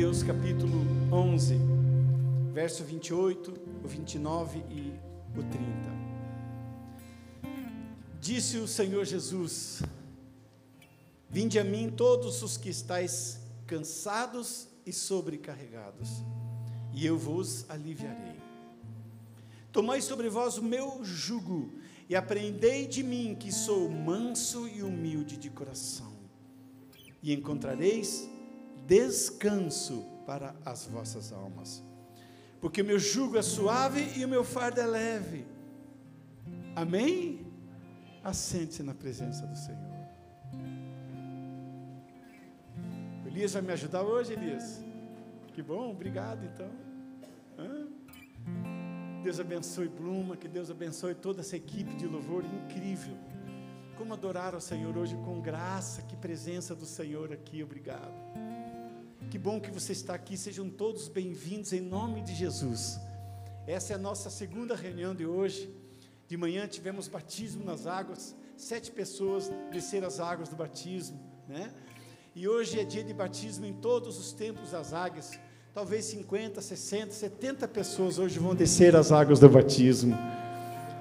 Mateus capítulo 11, verso 28, o 29 e o 30. Disse o Senhor Jesus: Vinde a mim todos os que estáis cansados e sobrecarregados, e eu vos aliviarei. Tomai sobre vós o meu jugo e aprendei de mim, que sou manso e humilde de coração, e encontrareis descanso para as vossas almas. Porque o meu jugo é suave e o meu fardo é leve. Amém? Assente-se na presença do Senhor. Elias vai me ajudar hoje, Elias? Que bom, obrigado então. Hã? Deus abençoe Bluma, que Deus abençoe toda essa equipe de louvor incrível. Como adorar ao Senhor hoje com graça, que presença do Senhor aqui, obrigado. Que bom que você está aqui, sejam todos bem-vindos em nome de Jesus. Essa é a nossa segunda reunião de hoje. De manhã tivemos batismo nas águas, sete pessoas desceram as águas do batismo, né? E hoje é dia de batismo em todos os templos das águas. Talvez 50, 60, 70 pessoas hoje vão descer as águas do batismo.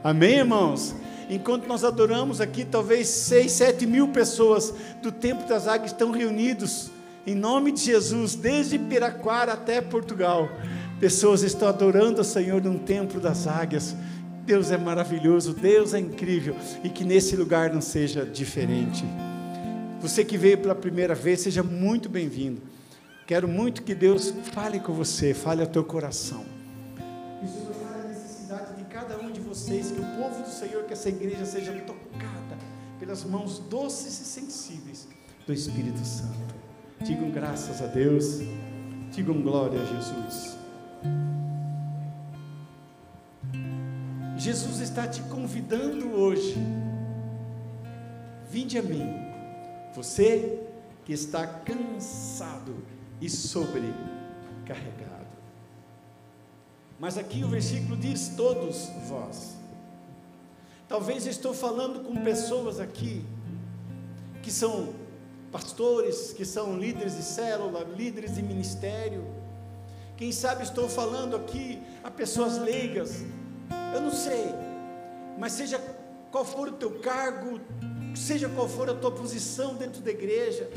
Amém, irmãos? Enquanto nós adoramos aqui, talvez 6, 7 mil pessoas do Templo das Águas estão reunidos, em nome de Jesus, desde Piraquara até Portugal. Pessoas estão adorando o Senhor no Templo das Águias. Deus é maravilhoso, Deus é incrível, e que nesse lugar não seja diferente. Você que veio pela primeira vez, seja muito bem-vindo. Quero muito que Deus fale com você, fale ao teu coração. Isso vai a necessidade de cada um de vocês, que o povo do Senhor, que essa igreja seja tocada pelas mãos doces e sensíveis do Espírito Santo. Digam graças a Deus, digam glória a Jesus. Jesus está te convidando hoje. Vinde a mim, você que está cansado e sobrecarregado. Mas aqui o versículo diz: todos vós. Talvez eu estou falando com pessoas aqui que são pastores, que são líderes de célula, líderes de ministério. Quem sabe estou falando aqui a pessoas leigas. Eu não sei, mas seja qual for o teu cargo, seja qual for a tua posição dentro da igreja,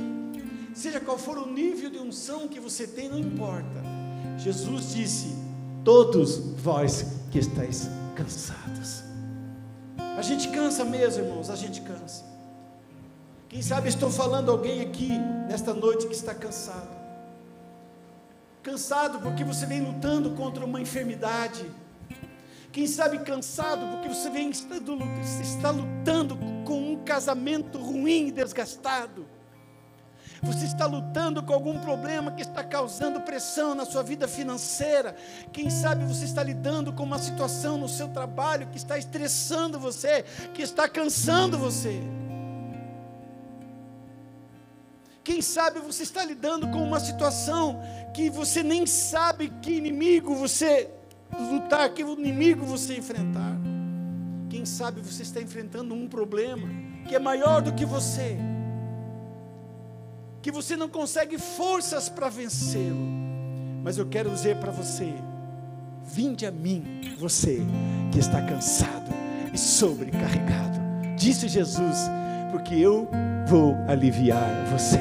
seja qual for o nível de unção que você tem, não importa. Jesus disse: Todos vós que estáis cansados. A gente cansa mesmo, irmãos, a gente cansa. Quem sabe estou falando alguém aqui nesta noite que está cansado. Cansado porque você vem lutando contra uma enfermidade. Quem sabe cansado porque você vem está lutando com um casamento ruim e desgastado. Você está lutando com algum problema que está causando pressão na sua vida financeira. Quem sabe você está lidando com uma situação no seu trabalho que está estressando você, que está cansando você. Quem sabe você está lidando com uma situação que você nem sabe que inimigo você lutar, que inimigo você enfrentar. Quem sabe você está enfrentando um problema que é maior do que você que você não consegue forças para vencê-lo. Mas eu quero dizer para você: vinde a mim, você que está cansado e sobrecarregado, disse Jesus, porque eu vou aliviar você.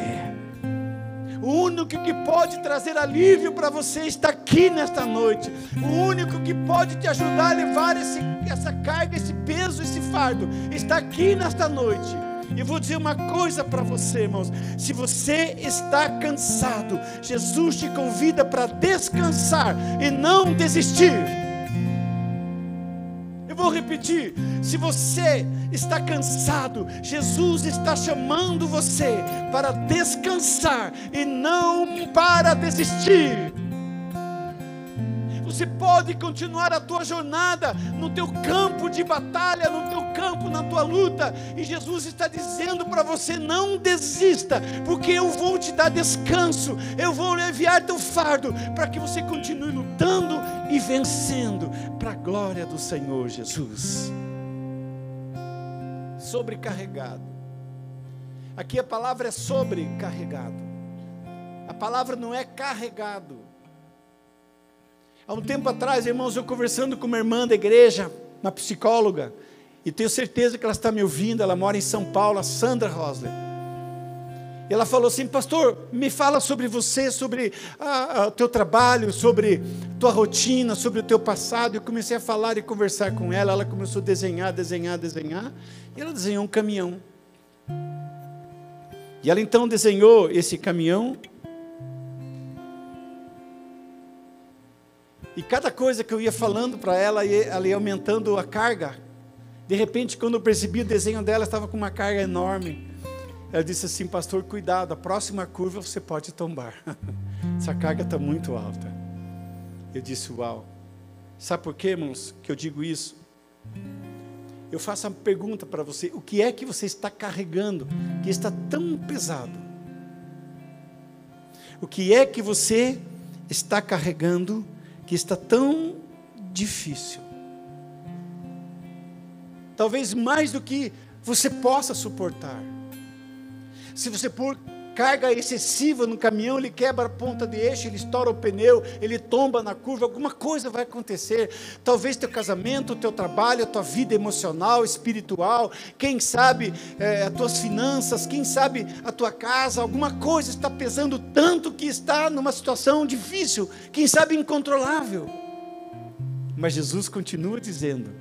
O único que pode trazer alívio para você está aqui nesta noite. O único que pode te ajudar a levar esse, essa carga, esse peso, esse fardo, está aqui nesta noite. E vou dizer uma coisa para você, irmãos: se você está cansado, Jesus te convida para descansar e não desistir. Eu vou repetir: se você está cansado, Jesus está chamando você para descansar e não para desistir. Você pode continuar a tua jornada no teu campo de batalha, no teu campo, na tua luta. E Jesus está dizendo para você: não desista, porque eu vou te dar descanso, eu vou aliviar teu fardo, para que você continue lutando e vencendo, para a glória do Senhor Jesus. Sobrecarregado. Aqui a palavra é sobrecarregado. A palavra não é carregado. Há um tempo atrás, irmãos, eu conversando com uma irmã da igreja, uma psicóloga, e tenho certeza que ela está me ouvindo, ela mora em São Paulo, a Sandra Rosler. E ela falou assim, pastor, me fala sobre você, sobre o teu trabalho, sobre tua rotina, sobre o teu passado. Eu comecei a falar e conversar com ela. Ela começou a desenhar, desenhar, desenhar. E ela desenhou um caminhão. E ela então desenhou esse caminhão. E cada coisa que eu ia falando para ela, ela ia aumentando a carga. De repente, quando eu percebi o desenho dela, estava com uma carga enorme. Ela disse assim, pastor, cuidado, a próxima curva você pode tombar. Essa carga está muito alta. Eu disse, uau. Sabe por quê, irmãos, que eu digo isso? Eu faço uma pergunta para você: o que é que você está carregando que está tão pesado? O que é que você está carregando que está tão difícil? talvez mais do que você possa suportar. Se você pôr carga excessiva no caminhão, ele quebra a ponta de eixo, ele estoura o pneu, ele tomba na curva, alguma coisa vai acontecer. Talvez teu casamento, teu trabalho, a tua vida emocional, espiritual, quem sabe é, as tuas finanças, quem sabe a tua casa, alguma coisa está pesando tanto que está numa situação difícil, quem sabe incontrolável. Mas Jesus continua dizendo: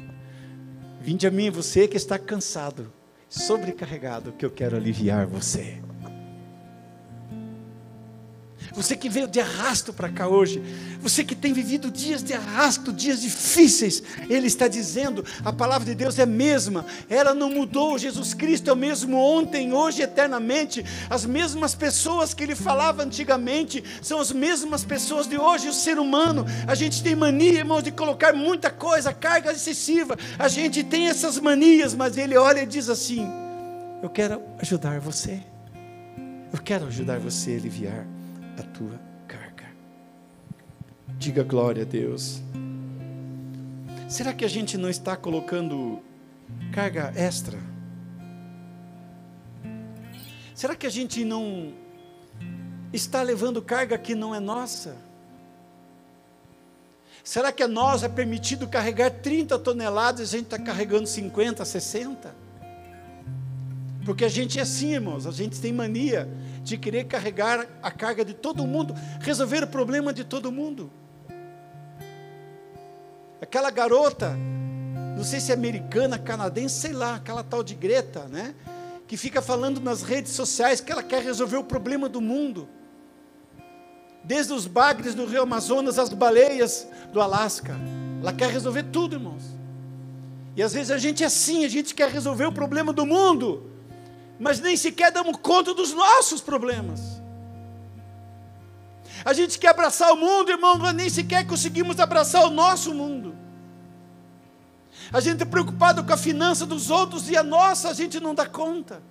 Vinde a mim, você que está cansado, sobrecarregado, que eu quero aliviar você. Você que veio de arrasto para cá hoje, você que tem vivido dias de arrasto, dias difíceis, Ele está dizendo: a palavra de Deus é a mesma, ela não mudou. Jesus Cristo é o mesmo ontem, hoje, eternamente. As mesmas pessoas que Ele falava antigamente são as mesmas pessoas de hoje. O ser humano, a gente tem mania, irmãos, de colocar muita coisa, carga excessiva. A gente tem essas manias, mas Ele olha e diz assim: Eu quero ajudar você. Eu quero ajudar você a aliviar a tua carga. Diga glória a Deus. Será que a gente não está colocando carga extra? Será que a gente não está levando carga que não é nossa? Será que a nós é permitido carregar 30 toneladas e a gente está carregando 50, 60? Porque a gente é assim, irmãos, a gente tem mania de querer carregar a carga de todo mundo, resolver o problema de todo mundo. Aquela garota, não sei se é americana, canadense, sei lá, aquela tal de Greta, né? Que fica falando nas redes sociais que ela quer resolver o problema do mundo. Desde os bagres do rio Amazonas às baleias do Alasca. Ela quer resolver tudo, irmãos. E às vezes a gente é assim, a gente quer resolver o problema do mundo mas nem sequer damos conta dos nossos problemas. A gente quer abraçar o mundo, irmão, mas nem sequer conseguimos abraçar o nosso mundo. A gente é preocupado com a finança dos outros e a nossa a gente não dá conta.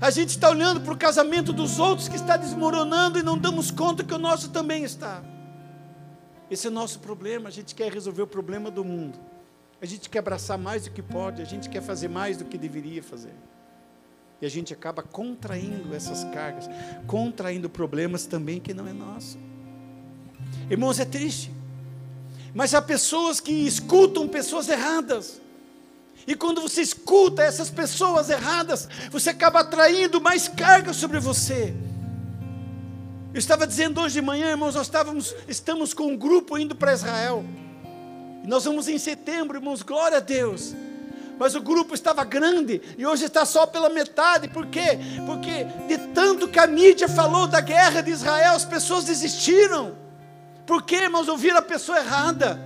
A gente está olhando para o casamento dos outros que está desmoronando e não damos conta que o nosso também está. Esse é o nosso problema. A gente quer resolver o problema do mundo. A gente quer abraçar mais do que pode, a gente quer fazer mais do que deveria fazer. E a gente acaba contraindo essas cargas, contraindo problemas também que não é nosso. Irmãos, é triste. Mas há pessoas que escutam pessoas erradas. E quando você escuta essas pessoas erradas, você acaba atraindo mais carga sobre você. Eu estava dizendo hoje de manhã, irmãos, nós estávamos, estamos com um grupo indo para Israel. E nós vamos em setembro, irmãos, glória a Deus mas o grupo estava grande e hoje está só pela metade. Por quê? Porque de tanto que a mídia falou da guerra de Israel, as pessoas desistiram. Por quê, irmãos? Ouviram a pessoa errada.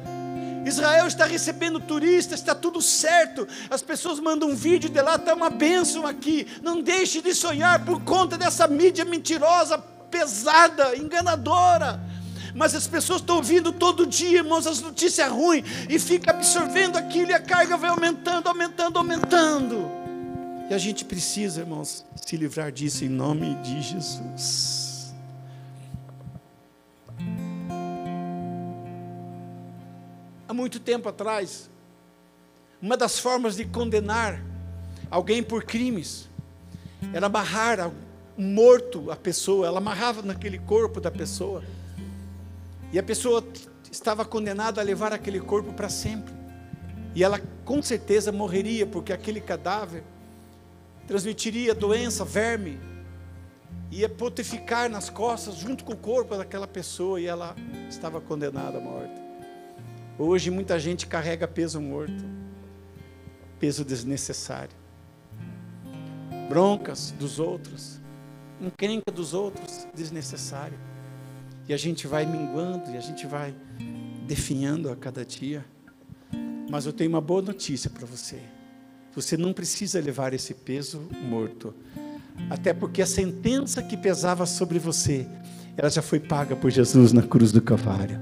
Israel está recebendo turistas, está tudo certo. As pessoas mandam um vídeo de lá, está uma bênção aqui. Não deixe de sonhar por conta dessa mídia mentirosa, pesada, enganadora mas as pessoas estão ouvindo todo dia, irmãos, as notícias ruins, e fica absorvendo aquilo, e a carga vai aumentando, aumentando, aumentando. E a gente precisa, irmãos, se livrar disso em nome de Jesus. Há muito tempo atrás, uma das formas de condenar alguém por crimes era amarrar morto a pessoa, ela amarrava naquele corpo da pessoa. E a pessoa estava condenada a levar aquele corpo para sempre. E ela com certeza morreria, porque aquele cadáver transmitiria doença, verme, ia potificar nas costas junto com o corpo daquela pessoa e ela estava condenada à morte. Hoje muita gente carrega peso morto, peso desnecessário, broncas dos outros, encrenca dos outros, desnecessário. E a gente vai minguando e a gente vai definhando a cada dia. Mas eu tenho uma boa notícia para você. Você não precisa levar esse peso morto. Até porque a sentença que pesava sobre você, ela já foi paga por Jesus na cruz do Calvário.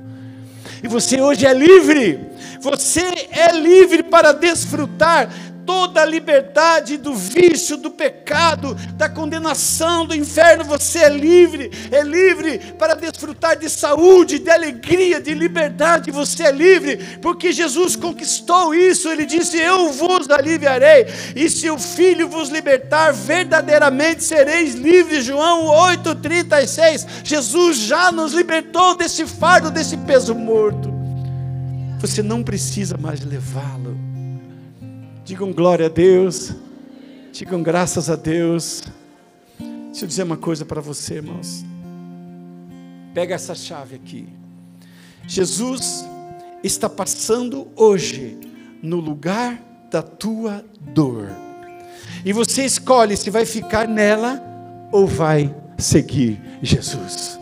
E você hoje é livre. Você é livre para desfrutar toda a liberdade do vício, do pecado, da condenação, do inferno, você é livre, é livre para desfrutar de saúde, de alegria, de liberdade, você é livre, porque Jesus conquistou isso, ele disse: Eu vos aliviarei, e se o Filho vos libertar, verdadeiramente sereis livres. João 8,36. Jesus já nos libertou desse fardo, desse peso morto. Você não precisa mais levá-lo. Digam glória a Deus. Digam graças a Deus. Deixa eu dizer uma coisa para você, irmãos. Pega essa chave aqui. Jesus está passando hoje no lugar da tua dor. E você escolhe se vai ficar nela ou vai seguir Jesus.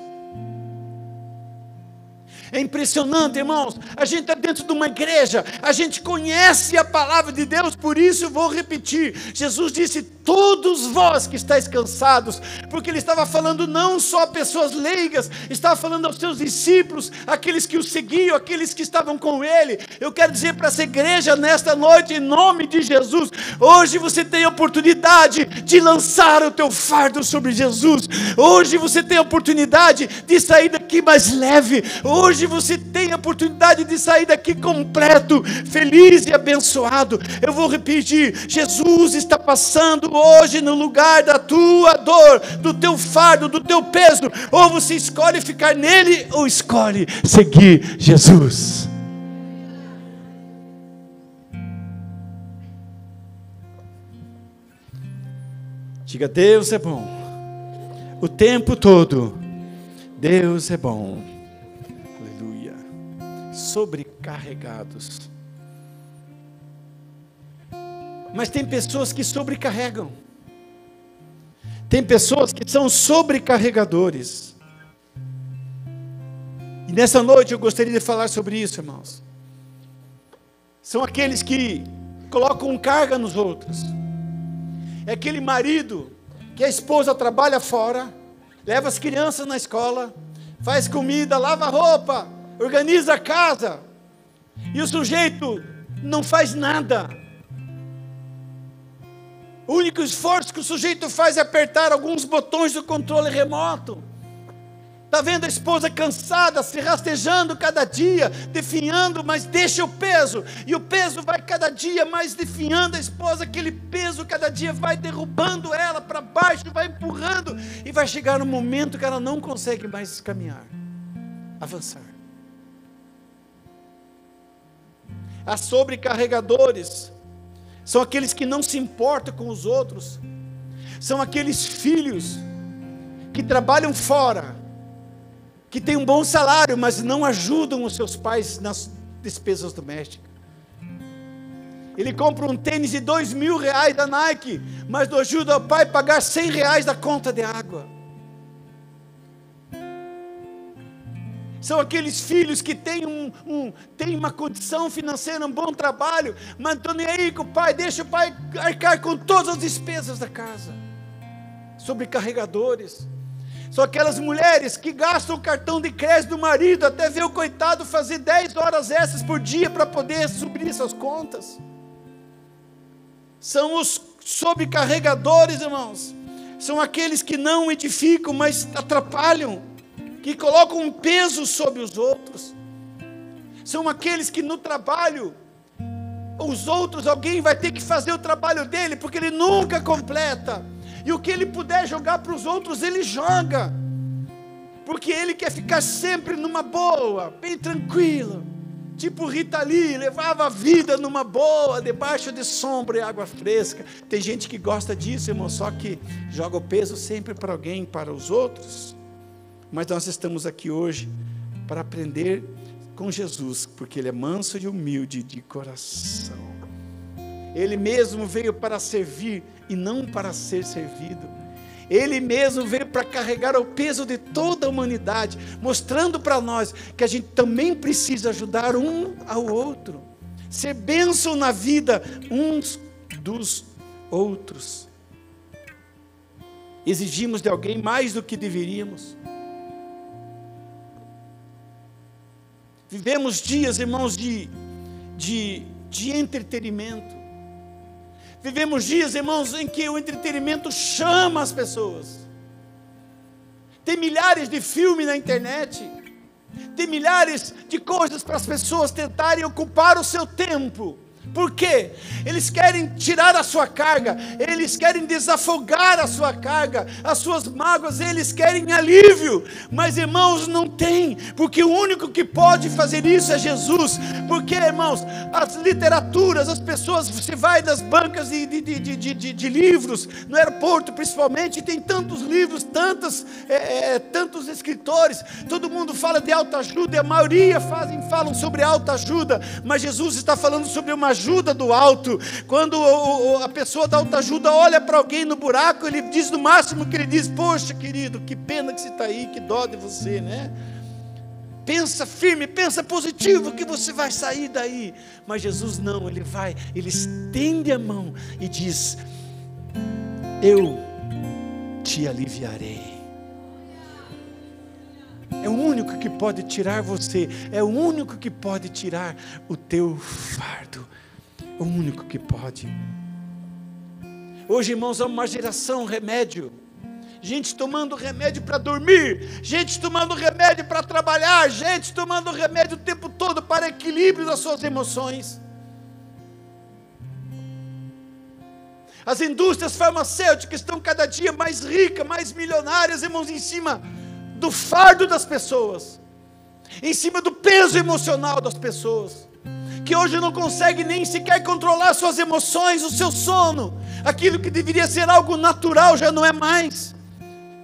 É impressionante, irmãos. A gente está dentro de uma igreja, a gente conhece a palavra de Deus, por isso vou repetir. Jesus disse: Todos vós que estáis cansados, porque ele estava falando não só a pessoas leigas, estava falando aos seus discípulos, aqueles que o seguiam, aqueles que estavam com ele. Eu quero dizer para essa igreja nesta noite, em nome de Jesus, hoje você tem a oportunidade de lançar o teu fardo sobre Jesus. Hoje você tem a oportunidade de sair daqui mais leve. Hoje Hoje você tem a oportunidade de sair daqui completo, feliz e abençoado. Eu vou repetir: Jesus está passando hoje no lugar da tua dor, do teu fardo, do teu peso. Ou você escolhe ficar nele, ou escolhe seguir Jesus. Diga: Deus é bom. O tempo todo, Deus é bom sobrecarregados. Mas tem pessoas que sobrecarregam. Tem pessoas que são sobrecarregadores. E nessa noite eu gostaria de falar sobre isso, irmãos. São aqueles que colocam carga nos outros. É aquele marido que a esposa trabalha fora, leva as crianças na escola, faz comida, lava roupa, organiza a casa, e o sujeito não faz nada. O único esforço que o sujeito faz é apertar alguns botões do controle remoto. Está vendo a esposa cansada, se rastejando cada dia, definhando, mas deixa o peso, e o peso vai cada dia mais definhando a esposa, aquele peso cada dia vai derrubando ela para baixo, vai empurrando, e vai chegar um momento que ela não consegue mais caminhar, avançar. Há sobrecarregadores, são aqueles que não se importam com os outros, são aqueles filhos que trabalham fora, que têm um bom salário, mas não ajudam os seus pais nas despesas domésticas. Ele compra um tênis de dois mil reais da Nike, mas não ajuda o pai a pagar cem reais da conta de água. São aqueles filhos que têm, um, um, têm uma condição financeira, um bom trabalho, mas estão nem aí com o pai, deixa o pai arcar com todas as despesas da casa. Sobrecarregadores. São aquelas mulheres que gastam o cartão de crédito do marido até ver o coitado fazer 10 horas extras por dia para poder subir essas contas. São os sobrecarregadores, irmãos. São aqueles que não edificam, mas atrapalham que colocam um peso sobre os outros. São aqueles que no trabalho, os outros, alguém vai ter que fazer o trabalho dele, porque ele nunca completa. e o que ele puder jogar para os outros, ele joga, porque ele quer ficar sempre numa boa, bem tranquilo. Tipo Rita Lee, levava a vida numa boa, debaixo de sombra e água fresca. Tem gente que gosta disso, irmão, só que joga o peso sempre para alguém, para os outros. Mas nós estamos aqui hoje para aprender com Jesus, porque Ele é manso e humilde de coração. Ele mesmo veio para servir e não para ser servido. Ele mesmo veio para carregar o peso de toda a humanidade, mostrando para nós que a gente também precisa ajudar um ao outro, ser bênção na vida uns dos outros. Exigimos de alguém mais do que deveríamos. Vivemos dias, irmãos, de, de, de entretenimento. Vivemos dias, irmãos, em que o entretenimento chama as pessoas. Tem milhares de filmes na internet. Tem milhares de coisas para as pessoas tentarem ocupar o seu tempo. Por quê? Eles querem tirar a sua carga, eles querem desafogar a sua carga, as suas mágoas, eles querem alívio. Mas irmãos, não tem, porque o único que pode fazer isso é Jesus. Porque, irmãos, as literaturas, as pessoas, você vai nas bancas de, de, de, de, de livros, no aeroporto principalmente, tem tantos livros, tantos, é, é, tantos escritores, todo mundo fala de autoajuda, e a maioria fazem, falam sobre autoajuda, mas Jesus está falando sobre uma ajuda ajuda do alto. Quando a pessoa da autoajuda olha para alguém no buraco, ele diz no máximo que ele diz: Poxa, querido, que pena que você está aí, que dó de você, né? Pensa firme, pensa positivo que você vai sair daí. Mas Jesus não, ele vai, ele estende a mão e diz: Eu te aliviarei. É o único que pode tirar você, é o único que pode tirar o teu fardo o único que pode. Hoje, irmãos, há uma geração remédio. Gente tomando remédio para dormir, gente tomando remédio para trabalhar, gente tomando remédio o tempo todo para equilíbrio das suas emoções. As indústrias farmacêuticas estão cada dia mais ricas, mais milionárias, irmãos, em cima do fardo das pessoas, em cima do peso emocional das pessoas que hoje não consegue nem sequer controlar suas emoções, o seu sono. Aquilo que deveria ser algo natural já não é mais.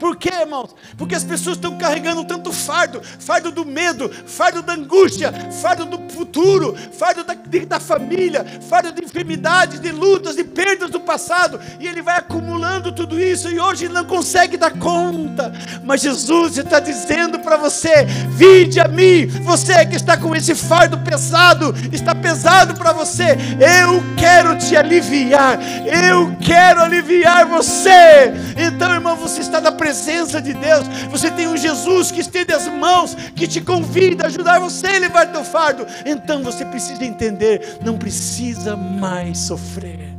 Por quê, irmãos? Porque as pessoas estão carregando tanto fardo, fardo do medo, fardo da angústia, fardo do futuro, fardo da, da família, fardo de enfermidades, de lutas, de perdas do passado, e ele vai acumulando tudo isso, e hoje ele não consegue dar conta. Mas Jesus está dizendo para você: vinde a mim, você que está com esse fardo pesado, está pesado para você, eu quero te aliviar, eu quero aliviar você. Então, irmão, você está na presença presença de Deus. Você tem um Jesus que estende as mãos, que te convida a ajudar você a levar teu fardo. Então você precisa entender, não precisa mais sofrer.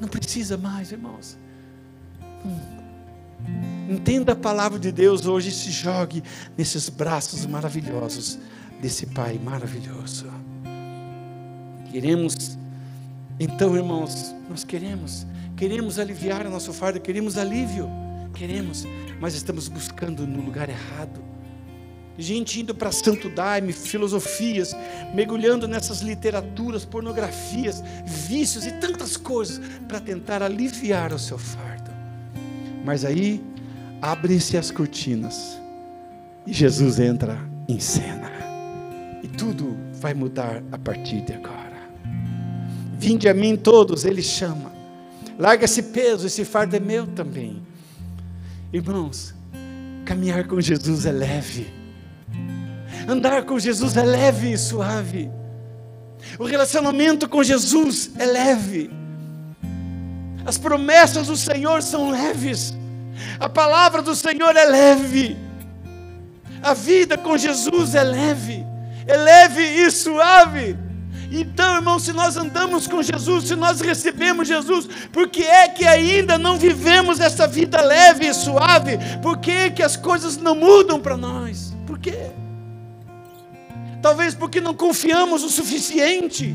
Não precisa mais, irmãos. Hum. Entenda a palavra de Deus hoje e se jogue nesses braços maravilhosos desse Pai maravilhoso. Queremos, então, irmãos, nós queremos, queremos aliviar o nosso fardo, queremos alívio. Queremos, mas estamos buscando no lugar errado. Gente indo para santo daime, filosofias, mergulhando nessas literaturas, pornografias, vícios e tantas coisas para tentar aliviar o seu fardo. Mas aí abrem-se as cortinas e Jesus entra em cena. E tudo vai mudar a partir de agora. Vinde a mim todos, ele chama. Larga esse peso, esse fardo é meu também. Irmãos, caminhar com Jesus é leve. Andar com Jesus é leve e suave. O relacionamento com Jesus é leve. As promessas do Senhor são leves. A palavra do Senhor é leve. A vida com Jesus é leve. É leve e suave. Então, irmão, se nós andamos com Jesus, se nós recebemos Jesus, por que é que ainda não vivemos essa vida leve e suave? Por que, é que as coisas não mudam para nós? Por quê? Talvez porque não confiamos o suficiente.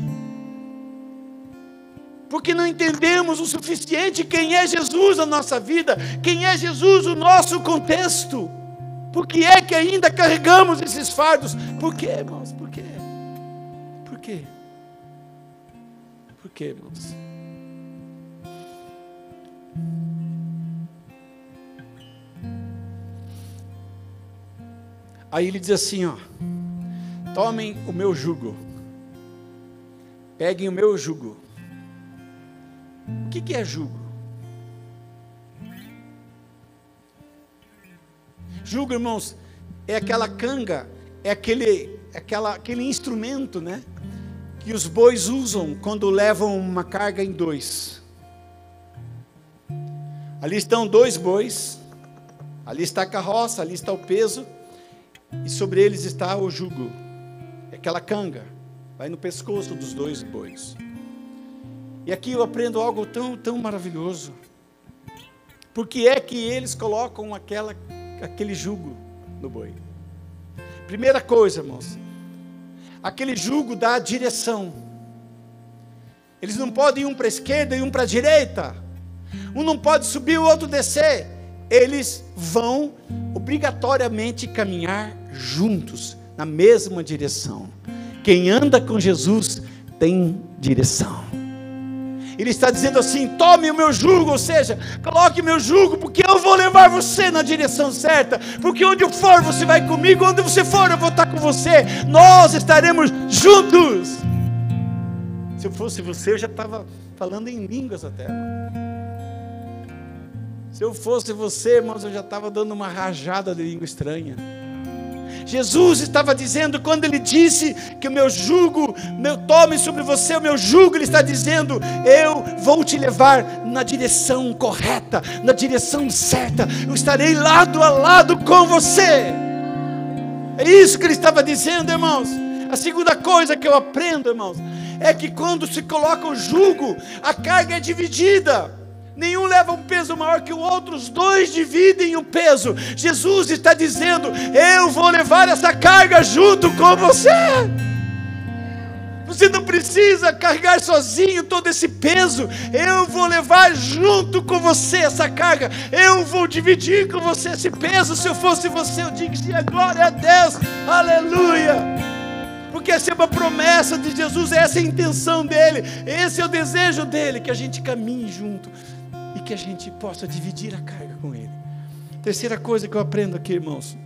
porque não entendemos o suficiente quem é Jesus na nossa vida, quem é Jesus o nosso contexto. Por que é que ainda carregamos esses fardos? Por quê, irmãos? Por quê? Por quê? Quê, irmãos? Aí ele diz assim, ó: Tomem o meu jugo. Peguem o meu jugo. O que, que é jugo? Jugo, irmãos, é aquela canga, é aquele, é aquela, aquele instrumento, né? Que os bois usam quando levam uma carga em dois. Ali estão dois bois, ali está a carroça, ali está o peso, e sobre eles está o jugo, é aquela canga, vai no pescoço dos dois bois. E aqui eu aprendo algo tão, tão maravilhoso. Porque é que eles colocam aquela, aquele jugo no boi? Primeira coisa, irmãos, aquele jugo dá direção. Eles não podem um para a esquerda e um para a direita. Um não pode subir, o outro descer. Eles vão obrigatoriamente caminhar juntos, na mesma direção. Quem anda com Jesus tem direção. Ele está dizendo assim: tome o meu jugo, ou seja, coloque meu jugo, porque eu vou levar você na direção certa. Porque onde eu for, você vai comigo, onde você for, eu vou estar com você. Nós estaremos juntos. Se eu fosse você, eu já estava falando em línguas até. Se eu fosse você, irmãos, eu já estava dando uma rajada de língua estranha. Jesus estava dizendo, quando ele disse que o meu jugo, meu tome sobre você o meu jugo, ele está dizendo: eu vou te levar na direção correta, na direção certa, eu estarei lado a lado com você. É isso que ele estava dizendo, irmãos. A segunda coisa que eu aprendo, irmãos, é que quando se coloca o jugo, a carga é dividida nenhum leva um peso maior que o outro, os dois dividem o peso. Jesus está dizendo: Eu vou levar essa carga junto com você. Você não precisa carregar sozinho todo esse peso. Eu vou levar junto com você essa carga. Eu vou dividir com você esse peso. Se eu fosse você, eu diria glória a Deus. Aleluia. Porque essa é uma promessa de Jesus, essa é a intenção dele, esse é o desejo dele, que a gente caminhe junto que a gente possa dividir a carga com Ele. Terceira coisa que eu aprendo aqui, irmãos,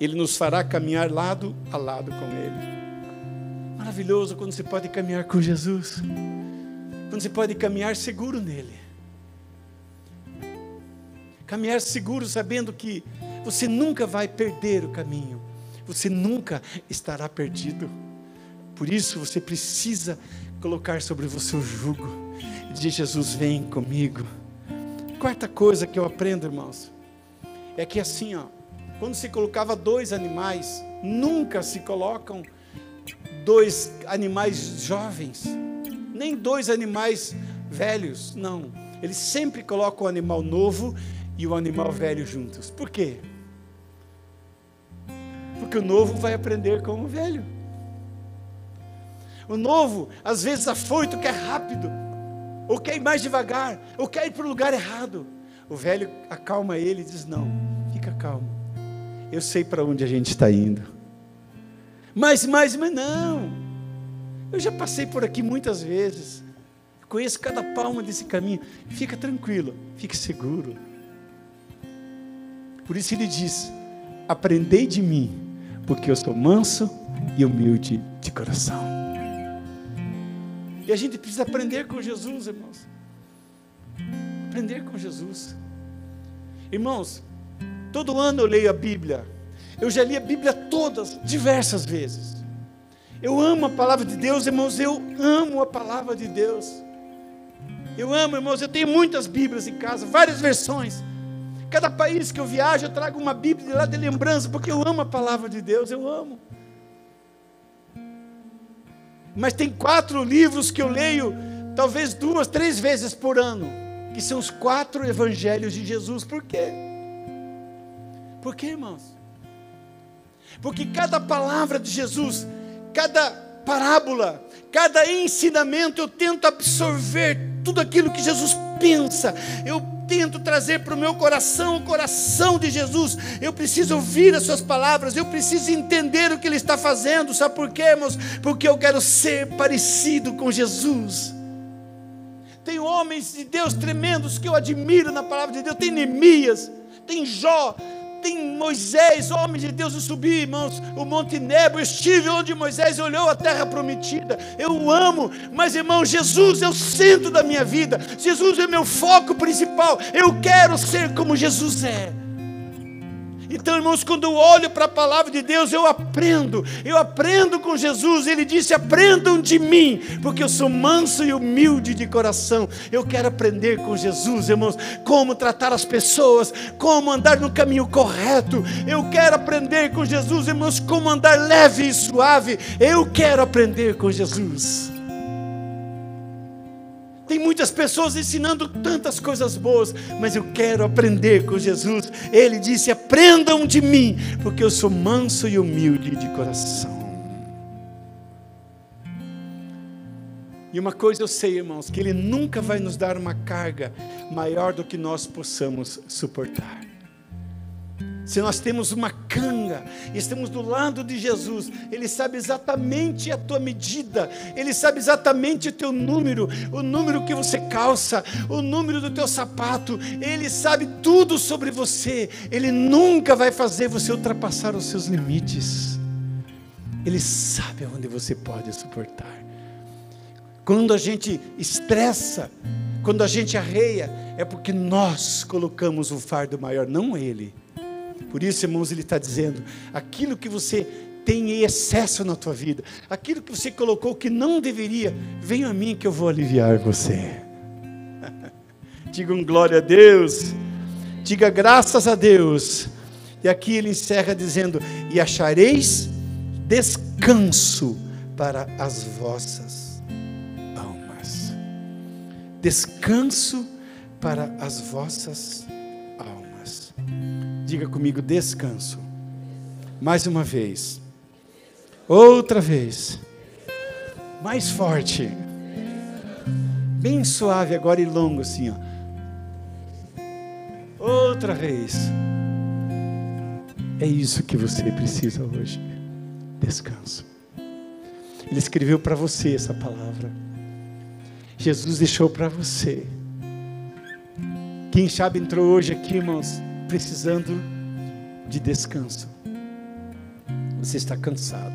Ele nos fará caminhar lado a lado com Ele. Maravilhoso quando você pode caminhar com Jesus, quando você pode caminhar seguro nele. Caminhar seguro sabendo que você nunca vai perder o caminho, você nunca estará perdido. Por isso você precisa colocar sobre você o jugo de Jesus: Vem comigo. Quarta coisa que eu aprendo, irmãos, é que assim, ó, quando se colocava dois animais, nunca se colocam dois animais jovens, nem dois animais velhos, não. Eles sempre colocam o animal novo e o animal velho juntos. Por quê? Porque o novo vai aprender com o velho. O novo, às vezes afoito, quer rápido ou quer ir mais devagar, ou quer ir para o lugar errado. O velho acalma ele e diz: Não, fica calmo, eu sei para onde a gente está indo. Mas, mas, mas não, eu já passei por aqui muitas vezes, conheço cada palma desse caminho. Fica tranquilo, fique seguro. Por isso ele diz: Aprendei de mim, porque eu sou manso e humilde de coração. E a gente precisa aprender com Jesus, irmãos. Aprender com Jesus. Irmãos, todo ano eu leio a Bíblia. Eu já li a Bíblia todas, diversas vezes. Eu amo a palavra de Deus, irmãos. Eu amo a palavra de Deus. Eu amo, irmãos. Eu tenho muitas Bíblias em casa, várias versões. Cada país que eu viajo, eu trago uma Bíblia lá de lembrança, porque eu amo a palavra de Deus. Eu amo. Mas tem quatro livros que eu leio, talvez duas, três vezes por ano, que são os quatro evangelhos de Jesus. Por quê? Por quê, irmãos? Porque cada palavra de Jesus, cada parábola, cada ensinamento, eu tento absorver tudo aquilo que Jesus pensa, eu tento trazer para o meu coração o coração de Jesus. Eu preciso ouvir as suas palavras, eu preciso entender o que ele está fazendo. Sabe por quê, irmãos? Porque eu quero ser parecido com Jesus. Tem homens de Deus tremendos que eu admiro na palavra de Deus. Tem Neemias, tem Jó, tem Moisés, homem de Deus, eu subi, irmãos, o Monte Nebo, eu estive onde Moisés olhou a terra prometida. Eu o amo, mas irmão, Jesus é o centro da minha vida. Jesus é meu foco principal. Eu quero ser como Jesus é. Então, irmãos, quando eu olho para a palavra de Deus, eu aprendo, eu aprendo com Jesus. Ele disse: aprendam de mim, porque eu sou manso e humilde de coração. Eu quero aprender com Jesus, irmãos, como tratar as pessoas, como andar no caminho correto. Eu quero aprender com Jesus, irmãos, como andar leve e suave. Eu quero aprender com Jesus. Tem muitas pessoas ensinando tantas coisas boas, mas eu quero aprender com Jesus. Ele disse: Aprendam de mim, porque eu sou manso e humilde de coração. E uma coisa eu sei, irmãos, que Ele nunca vai nos dar uma carga maior do que nós possamos suportar se nós temos uma canga, estamos do lado de Jesus, Ele sabe exatamente a tua medida, Ele sabe exatamente o teu número, o número que você calça, o número do teu sapato, Ele sabe tudo sobre você, Ele nunca vai fazer você ultrapassar os seus limites, Ele sabe onde você pode suportar. Quando a gente estressa, quando a gente arreia, é porque nós colocamos o fardo maior, não Ele. Por isso, irmãos, ele está dizendo: aquilo que você tem em excesso na tua vida, aquilo que você colocou que não deveria, venha a mim que eu vou aliviar você. Diga um glória a Deus, diga graças a Deus. E aqui ele encerra dizendo: E achareis descanso para as vossas almas. Descanso para as vossas Diga comigo, descanso. Mais uma vez. Outra vez. Mais forte. Bem suave agora e longo assim, ó. Outra vez. É isso que você precisa hoje. Descanso. Ele escreveu para você essa palavra. Jesus deixou para você. Quem sabe entrou hoje aqui, irmãos, precisando de descanso. Você está cansado.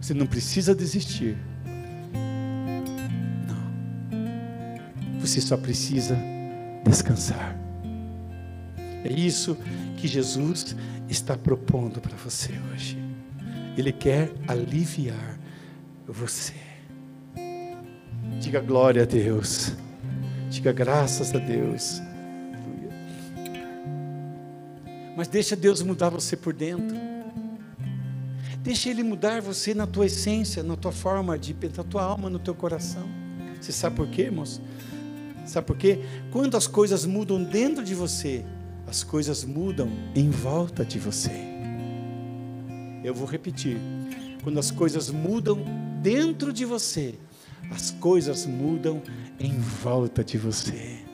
Você não precisa desistir. Não. Você só precisa descansar. É isso que Jesus está propondo para você hoje. Ele quer aliviar você. Diga glória a Deus. Diga graças a Deus. Mas deixa Deus mudar você por dentro. Deixa Ele mudar você na tua essência, na tua forma de pensar, na tua alma, no teu coração. Você sabe por quê, irmãos? Sabe por quê? Quando as coisas mudam dentro de você, as coisas mudam em volta de você. Eu vou repetir. Quando as coisas mudam dentro de você, as coisas mudam em volta de você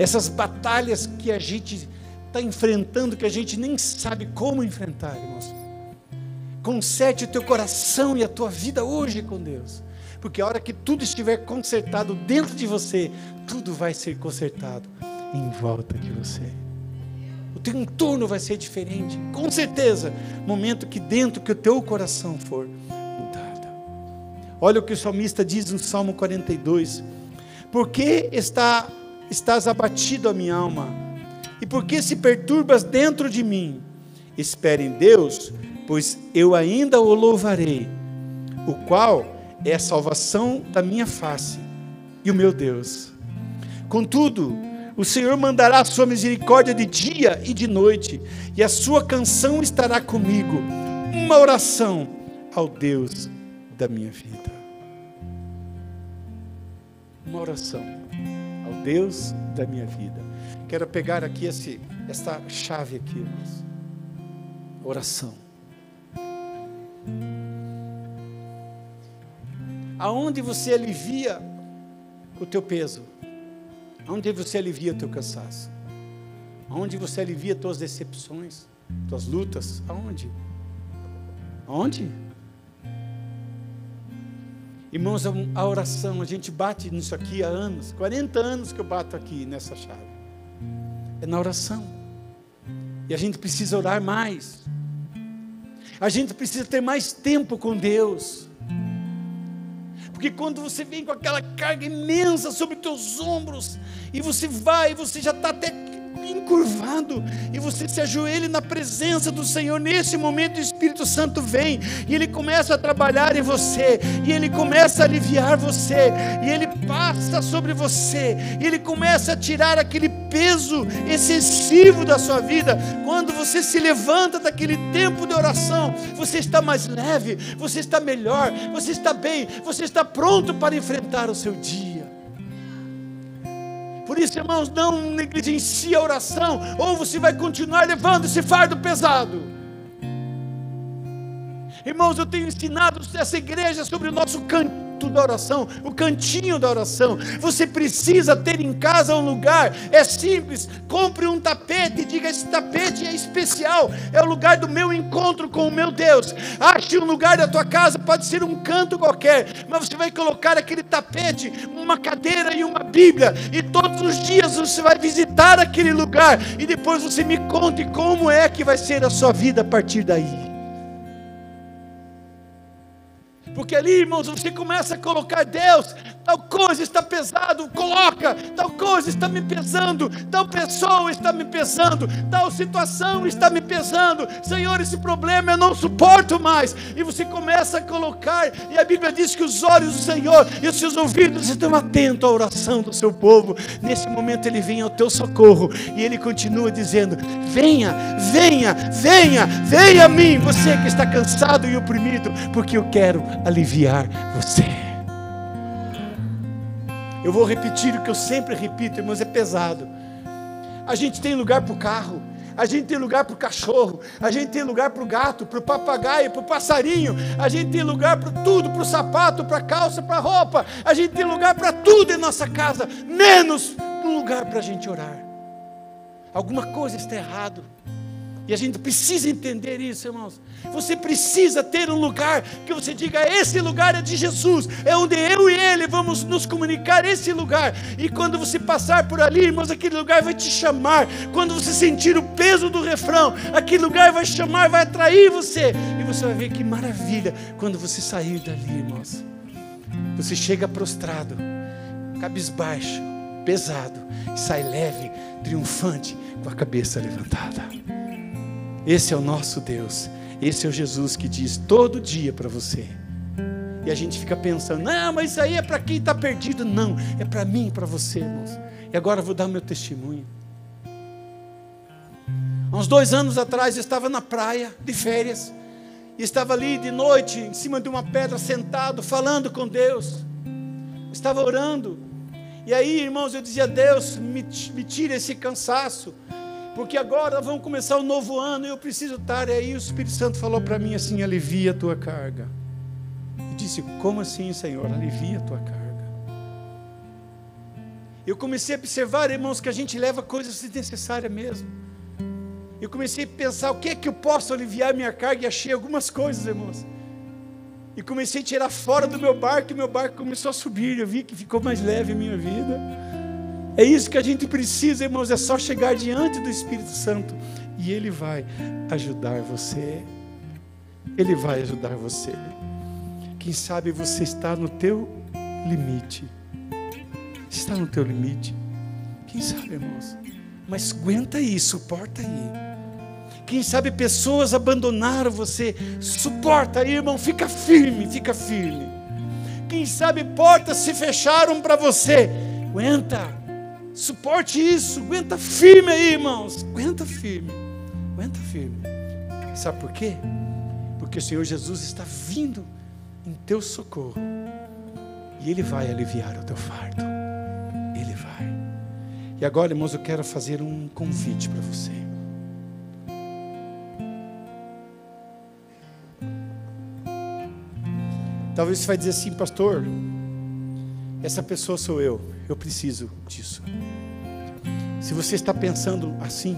essas batalhas que a gente está enfrentando, que a gente nem sabe como enfrentar, irmãos. Conserte o teu coração e a tua vida hoje com Deus, porque a hora que tudo estiver consertado dentro de você, tudo vai ser consertado em volta de você. O teu entorno vai ser diferente, com certeza, momento que dentro que o teu coração for mudado. Olha o que o salmista diz no Salmo 42. Porque está estás abatido a minha alma? E por que se perturbas dentro de mim? Espere em Deus, pois eu ainda o louvarei, o qual é a salvação da minha face e o meu Deus. Contudo, o Senhor mandará a sua misericórdia de dia e de noite, e a sua canção estará comigo, uma oração ao Deus da minha vida. Uma oração ao Deus da minha vida. Quero pegar aqui esse, chave aqui, irmãos. Oração. Aonde você alivia o teu peso? Aonde você alivia o teu cansaço? Aonde você alivia tuas decepções, tuas lutas? Aonde? Aonde? Irmãos, a oração, a gente bate nisso aqui há anos, 40 anos que eu bato aqui nessa chave. É na oração. E a gente precisa orar mais. A gente precisa ter mais tempo com Deus. Porque quando você vem com aquela carga imensa sobre os teus ombros, e você vai, você já está até encurvado, e você se ajoelha na presença do Senhor, nesse momento o Espírito Santo vem, e ele começa a trabalhar em você, e ele começa a aliviar você, e ele passa sobre você, e ele começa a tirar aquele peso excessivo da sua vida. Quando você se levanta daquele tempo de oração, você está mais leve, você está melhor, você está bem, você está pronto para enfrentar o seu dia. Por isso, irmãos, não negligencie a oração, ou você vai continuar levando esse fardo pesado. Irmãos, eu tenho ensinado essa igreja sobre o nosso canto da oração, o cantinho da oração. Você precisa ter em casa um lugar, é simples. Compre um tapete e diga: esse tapete é especial, é o lugar do meu encontro com o meu Deus. Ache um lugar da tua casa, pode ser um canto qualquer, mas você vai colocar aquele tapete, uma cadeira e uma Bíblia, e todos os dias você vai visitar aquele lugar, e depois você me conte como é que vai ser a sua vida a partir daí. Porque ali, irmãos, você começa a colocar Deus, tal coisa está pesado, coloca, tal coisa está me pesando, tal pessoa está me pesando, tal situação está me pesando. Senhor, esse problema eu não suporto mais. E você começa a colocar, e a Bíblia diz que os olhos do Senhor e os seus ouvidos estão atentos à oração do seu povo. Nesse momento ele vem ao teu socorro e ele continua dizendo: Venha, venha, venha, venha a mim, você que está cansado e oprimido, porque eu quero aliviar você. Eu vou repetir o que eu sempre repito, irmãos, é pesado. A gente tem lugar para o carro, a gente tem lugar para o cachorro, a gente tem lugar para o gato, para o papagaio, para o passarinho, a gente tem lugar para tudo, para o sapato, para a calça, para a roupa, a gente tem lugar para tudo em nossa casa, menos um lugar para a gente orar. Alguma coisa está errado. E a gente precisa entender isso, irmãos. Você precisa ter um lugar que você diga: esse lugar é de Jesus, é onde eu e Ele vamos nos comunicar. Esse lugar, e quando você passar por ali, irmãos, aquele lugar vai te chamar. Quando você sentir o peso do refrão, aquele lugar vai chamar, vai atrair você, e você vai ver que maravilha quando você sair dali, irmãos. Você chega prostrado, cabisbaixo, pesado, e sai leve, triunfante, com a cabeça levantada. Esse é o nosso Deus. Esse é o Jesus que diz todo dia para você. E a gente fica pensando, não, mas isso aí é para quem está perdido. Não, é para mim e para você, irmãos. E agora eu vou dar meu testemunho. Há uns dois anos atrás eu estava na praia, de férias, e estava ali de noite, em cima de uma pedra, sentado, falando com Deus. Estava orando. E aí, irmãos, eu dizia: Deus, me, me tira esse cansaço porque agora vamos começar o um novo ano e eu preciso estar. E aí o Espírito Santo falou para mim assim: alivia a tua carga. Eu disse: como assim, Senhor? Alivia a tua carga. Eu comecei a observar, irmãos, que a gente leva coisas desnecessárias mesmo. Eu comecei a pensar: o que é que eu posso aliviar minha carga? E achei algumas coisas, irmãos. E comecei a tirar fora do meu barco, e meu barco começou a subir. Eu vi que ficou mais leve a minha vida. É isso que a gente precisa, irmãos, é só chegar diante do Espírito Santo e ele vai ajudar você. Ele vai ajudar você. Quem sabe você está no teu limite. Está no teu limite. Quem sabe, irmãos? Mas aguenta aí, suporta aí. Quem sabe pessoas abandonaram você. Suporta aí, irmão. Fica firme, fica firme. Quem sabe portas se fecharam para você. Aguenta. Suporte isso, aguenta firme aí, irmãos. Aguenta firme, aguenta firme. Sabe por quê? Porque o Senhor Jesus está vindo em teu socorro e Ele vai aliviar o teu fardo. Ele vai. E agora, irmãos, eu quero fazer um convite para você. Talvez você vai dizer assim, pastor, essa pessoa sou eu, eu preciso disso. Se você está pensando assim,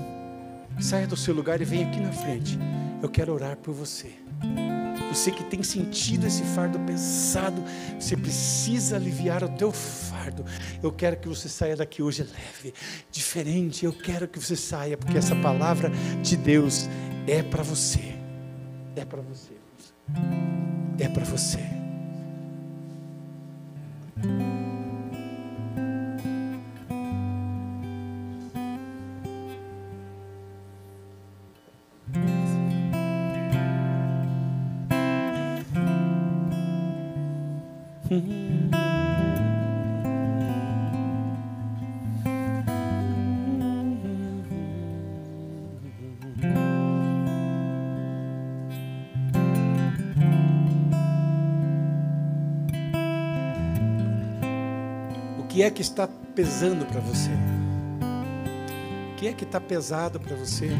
saia do seu lugar e venha aqui na frente. Eu quero orar por você. Você que tem sentido esse fardo pesado, você precisa aliviar o teu fardo. Eu quero que você saia daqui hoje leve, diferente. Eu quero que você saia, porque essa palavra de Deus é para você. É para você. É para você. O que é que está pesando para você? O que é que está pesado para você?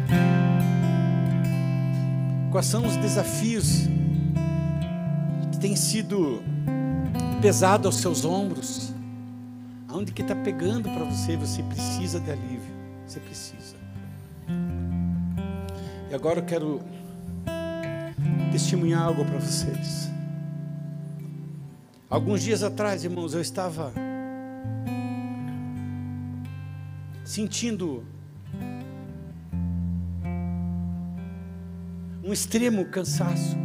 Quais são os desafios que têm sido pesado aos seus ombros? Aonde que está pegando para você? Você precisa de alívio. Você precisa. E agora eu quero testemunhar algo para vocês. Alguns dias atrás, irmãos, eu estava sentindo um extremo cansaço,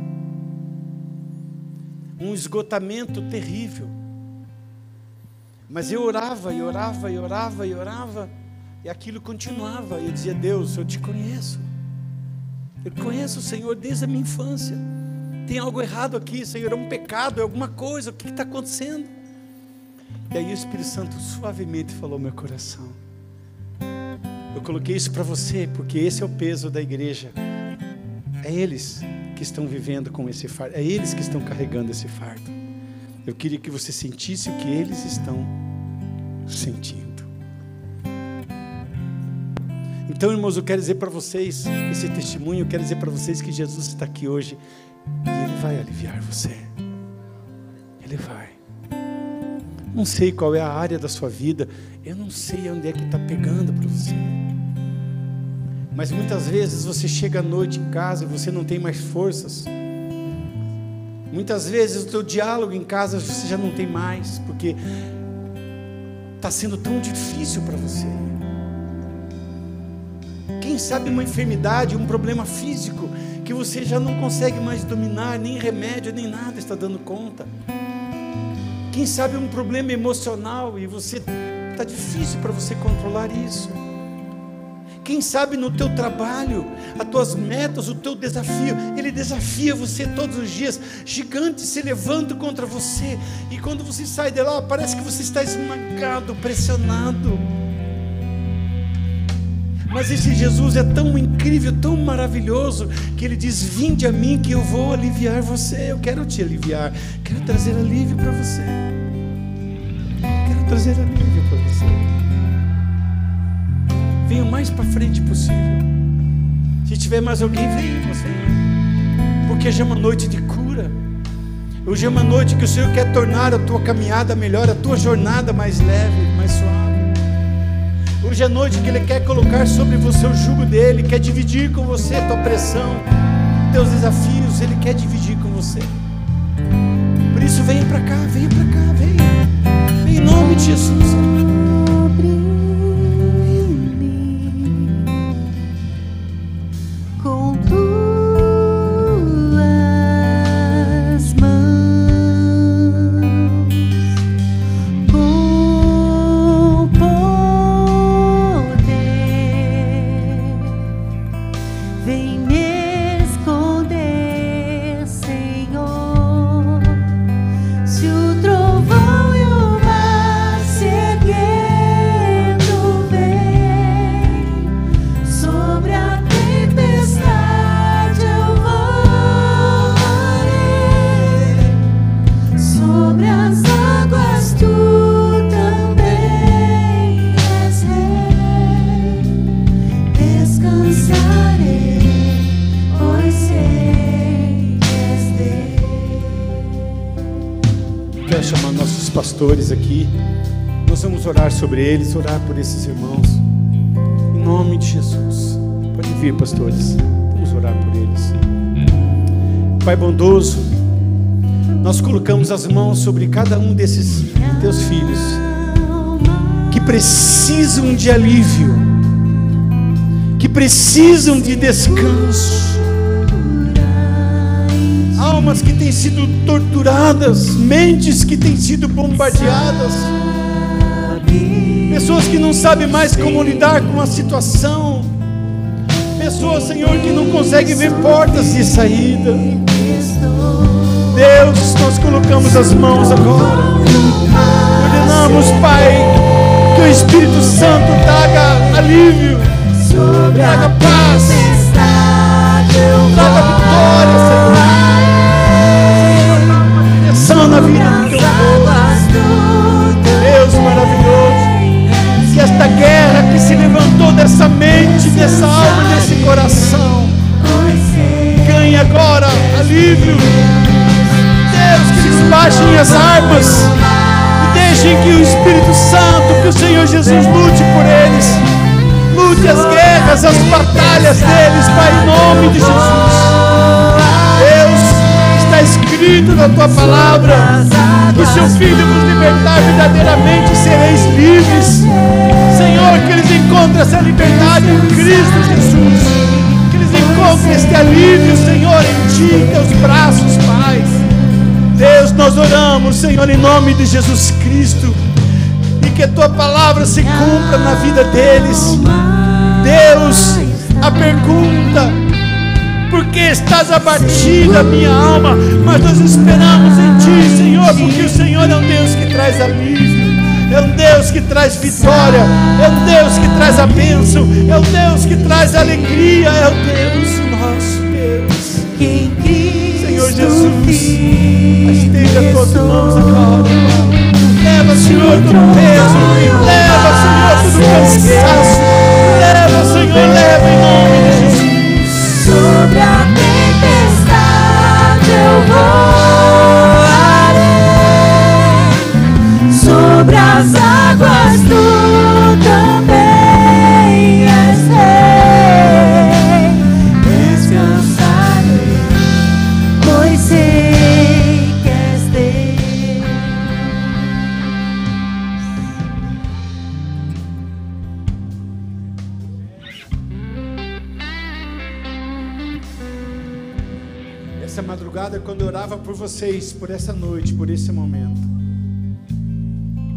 um esgotamento terrível. Mas eu orava e orava e orava e orava, e aquilo continuava. Eu dizia: Deus, eu te conheço. Eu conheço o Senhor desde a minha infância. Tem algo errado aqui, Senhor, é um pecado, é alguma coisa, o que está acontecendo? E aí o Espírito Santo suavemente falou ao meu coração. Eu coloquei isso para você, porque esse é o peso da igreja. É eles que estão vivendo com esse fardo, é eles que estão carregando esse fardo. Eu queria que você sentisse o que eles estão sentindo. Então, irmãos, eu quero dizer para vocês esse testemunho, eu quero dizer para vocês que Jesus está aqui hoje e Ele vai aliviar você. Ele vai. Não sei qual é a área da sua vida, eu não sei onde é que está pegando para você. Mas muitas vezes você chega à noite em casa e você não tem mais forças. Muitas vezes o teu diálogo em casa você já não tem mais, porque está sendo tão difícil para você. Quem sabe uma enfermidade, um problema físico que você já não consegue mais dominar, nem remédio, nem nada está dando conta. Quem sabe um problema emocional e você está difícil para você controlar isso. Quem sabe no teu trabalho, as tuas metas, o teu desafio, ele desafia você todos os dias. Gigantes se levantam contra você, e quando você sai de lá, parece que você está esmagado, pressionado. Mas esse Jesus é tão incrível, tão maravilhoso, que ele diz: Vinde a mim que eu vou aliviar você. Eu quero te aliviar, quero trazer alívio para você. Quero trazer alívio mais para frente possível. Se tiver mais alguém, venha você. Porque hoje é uma noite de cura. Hoje é uma noite que o Senhor quer tornar a tua caminhada melhor, a tua jornada mais leve, mais suave. Hoje é noite que Ele quer colocar sobre você o jugo dele, quer dividir com você a tua pressão, teus desafios, Ele quer dividir com você. Por isso, venha para cá, venha para cá, venha. Venha em nome de Jesus. Sobre eles, orar por esses irmãos. Em nome de Jesus. Pode vir, pastores. Vamos orar por eles. Pai bondoso, nós colocamos as mãos sobre cada um desses teus filhos que precisam de alívio, que precisam de descanso. Almas que têm sido torturadas, mentes que têm sido bombardeadas, pessoas que não sabem mais como lidar com a situação, pessoas, Senhor, que não conseguem ver portas de saída. Deus, nós colocamos as mãos agora. Ordenamos, Pai, que o Espírito Santo traga alívio, traga paz, mente, dessa alma, desse coração, ganhe agora alívio. Deus, que eles baixem as armas e deixem que o Espírito Santo, que o Senhor Jesus lute por eles, lute as guerras, as batalhas deles, Pai, em nome de Jesus. Escrito na tua palavra: que o seu filho vos libertar verdadeiramente sereis livres. Senhor, que eles encontrem essa liberdade em Cristo Jesus. Que eles encontrem este alívio, Senhor, em Ti, em teus braços, Pai. Deus, nós oramos, Senhor, em nome de Jesus Cristo, e que a tua palavra se cumpra na vida deles. Deus, a pergunta, por que estás abatida, minha alma? Mas nós esperamos em ti, Senhor, porque o Senhor é um Deus que traz alívio. É um Deus que traz vitória, é um Deus que traz a bênção, é um Deus que traz alegria, é o Deus, nosso Deus. Senhor Jesus, estende as tuas mãos agora. Leva, Senhor, todo peso. Leva, Senhor, todo cansaço. Vocês, por essa noite, por esse momento,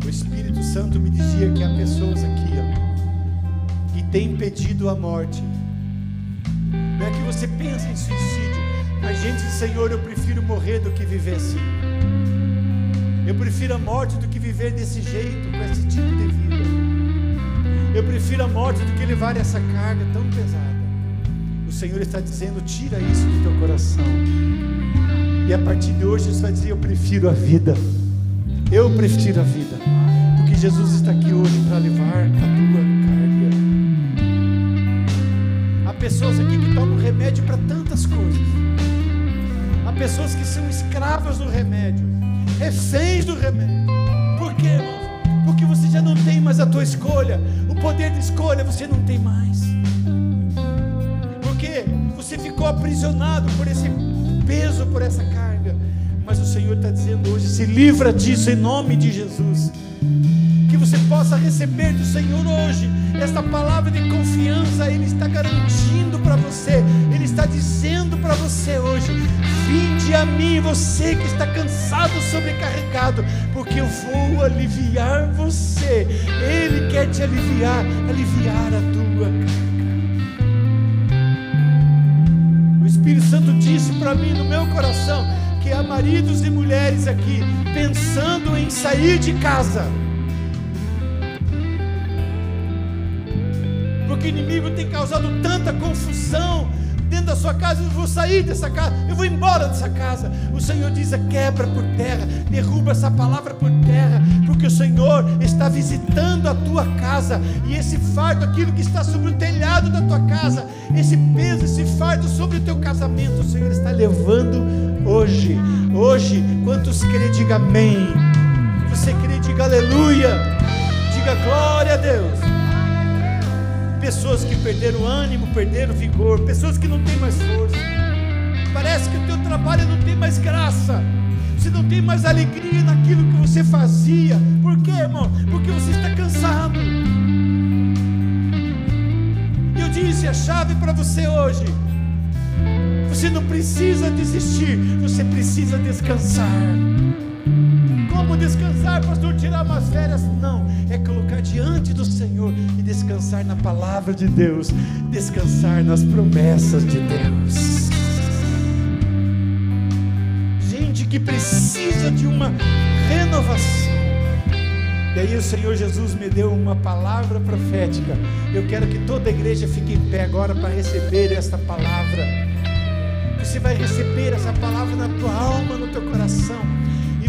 o Espírito Santo me dizia que há pessoas aqui, ó, que têm pedido a morte. Não é que você pensa em suicídio, mas gente, Senhor, eu prefiro morrer do que viver assim. Eu prefiro a morte do que viver desse jeito, com esse tipo de vida. Eu prefiro a morte do que levar essa carga tão pesada. O Senhor está dizendo: tira isso do teu coração. E a partir de hoje você vai dizer: eu prefiro a vida. Eu prefiro a vida. Porque Jesus está aqui hoje para levar a tua carga. Há pessoas aqui que tomam remédio para tantas coisas. Há pessoas que são escravas do remédio, reféns do remédio. Por quê, irmãos? Porque você já não tem mais a tua escolha. O poder de escolha você não tem mais. Porque você ficou aprisionado por esse peso, por essa carga. Mas o Senhor está dizendo hoje: se livra disso em nome de Jesus. Que você possa receber do Senhor hoje esta palavra de confiança. Ele está garantindo para você, Ele está dizendo para você hoje: vinde a mim, você que está cansado, sobrecarregado, porque eu vou aliviar você. Ele quer te aliviar, aliviar a tua carga. Espírito Santo disse para mim no meu coração que há maridos e mulheres aqui pensando em sair de casa. Porque o inimigo tem causado tanta confusão dentro da sua casa. Eu vou sair dessa casa, eu vou embora dessa casa. O Senhor diz: quebra por terra, derruba essa palavra por terra, porque o Senhor está visitando a tua casa e esse fardo, aquilo que está sobre o telhado da tua casa, esse peso, esse fardo sobre o teu casamento, o Senhor está levando hoje. Hoje, quantos querem, diga amém. Você crê, diga aleluia. Diga glória a Deus. Pessoas que perderam ânimo, perderam vigor, pessoas que não têm mais força. Parece que o teu trabalho não tem mais graça. Você não tem mais alegria naquilo que você fazia. Por quê, irmão? Porque você está cansado. Eu disse a chave para você hoje. Você não precisa desistir, você precisa descansar. Como descansar, pastor? Tirar umas férias? Não, é colocar diante do Senhor e descansar na palavra de Deus, descansar nas promessas de Deus. Gente que precisa de uma renovação. E aí o Senhor Jesus me deu uma palavra profética. Eu quero que toda a igreja fique em pé agora para receber esta palavra. Você vai receber essa palavra na tua alma, no teu coração,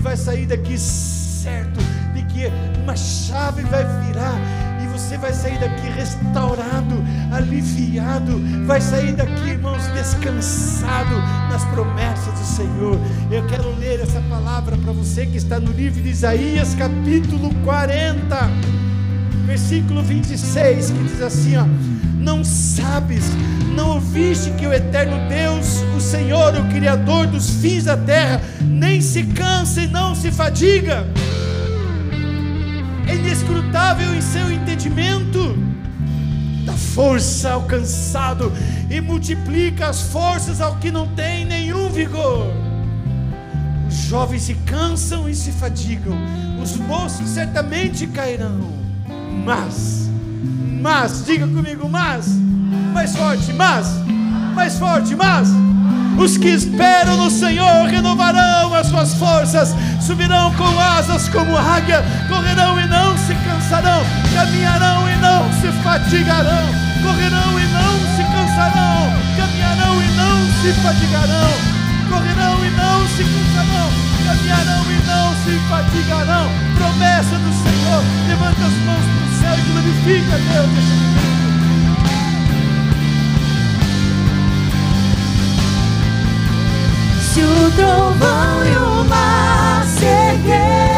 e vai sair daqui certo de que uma chave vai virar e você vai sair daqui restaurado, aliviado, vai sair daqui, irmãos, descansado nas promessas do Senhor. Eu quero ler essa palavra para você que está no livro de Isaías, capítulo 40, versículo 26, que diz assim: ó, Não sabes, não ouviste que o eterno Deus, o Senhor, o Criador dos fins da terra, nem se cansa e não se fadiga? É inescrutável em seu entendimento, dá força ao cansado e multiplica as forças ao que não tem nenhum vigor. Os jovens se cansam e se fadigam, os moços certamente cairão, mas, mas, diga comigo, mas, mais forte, mas, mais forte, mas. Os que esperam no Senhor renovarão as suas forças, subirão com asas como águia, correrão e não se cansarão, caminharão e não se fatigarão, correrão e não se cansarão, caminharão e não se fatigarão, correrão e não se cansarão, caminharão e não se fatigarão. Promessa do Senhor, levanta as mãos para o glorifica Deus. Se o trovão e o mar seguendo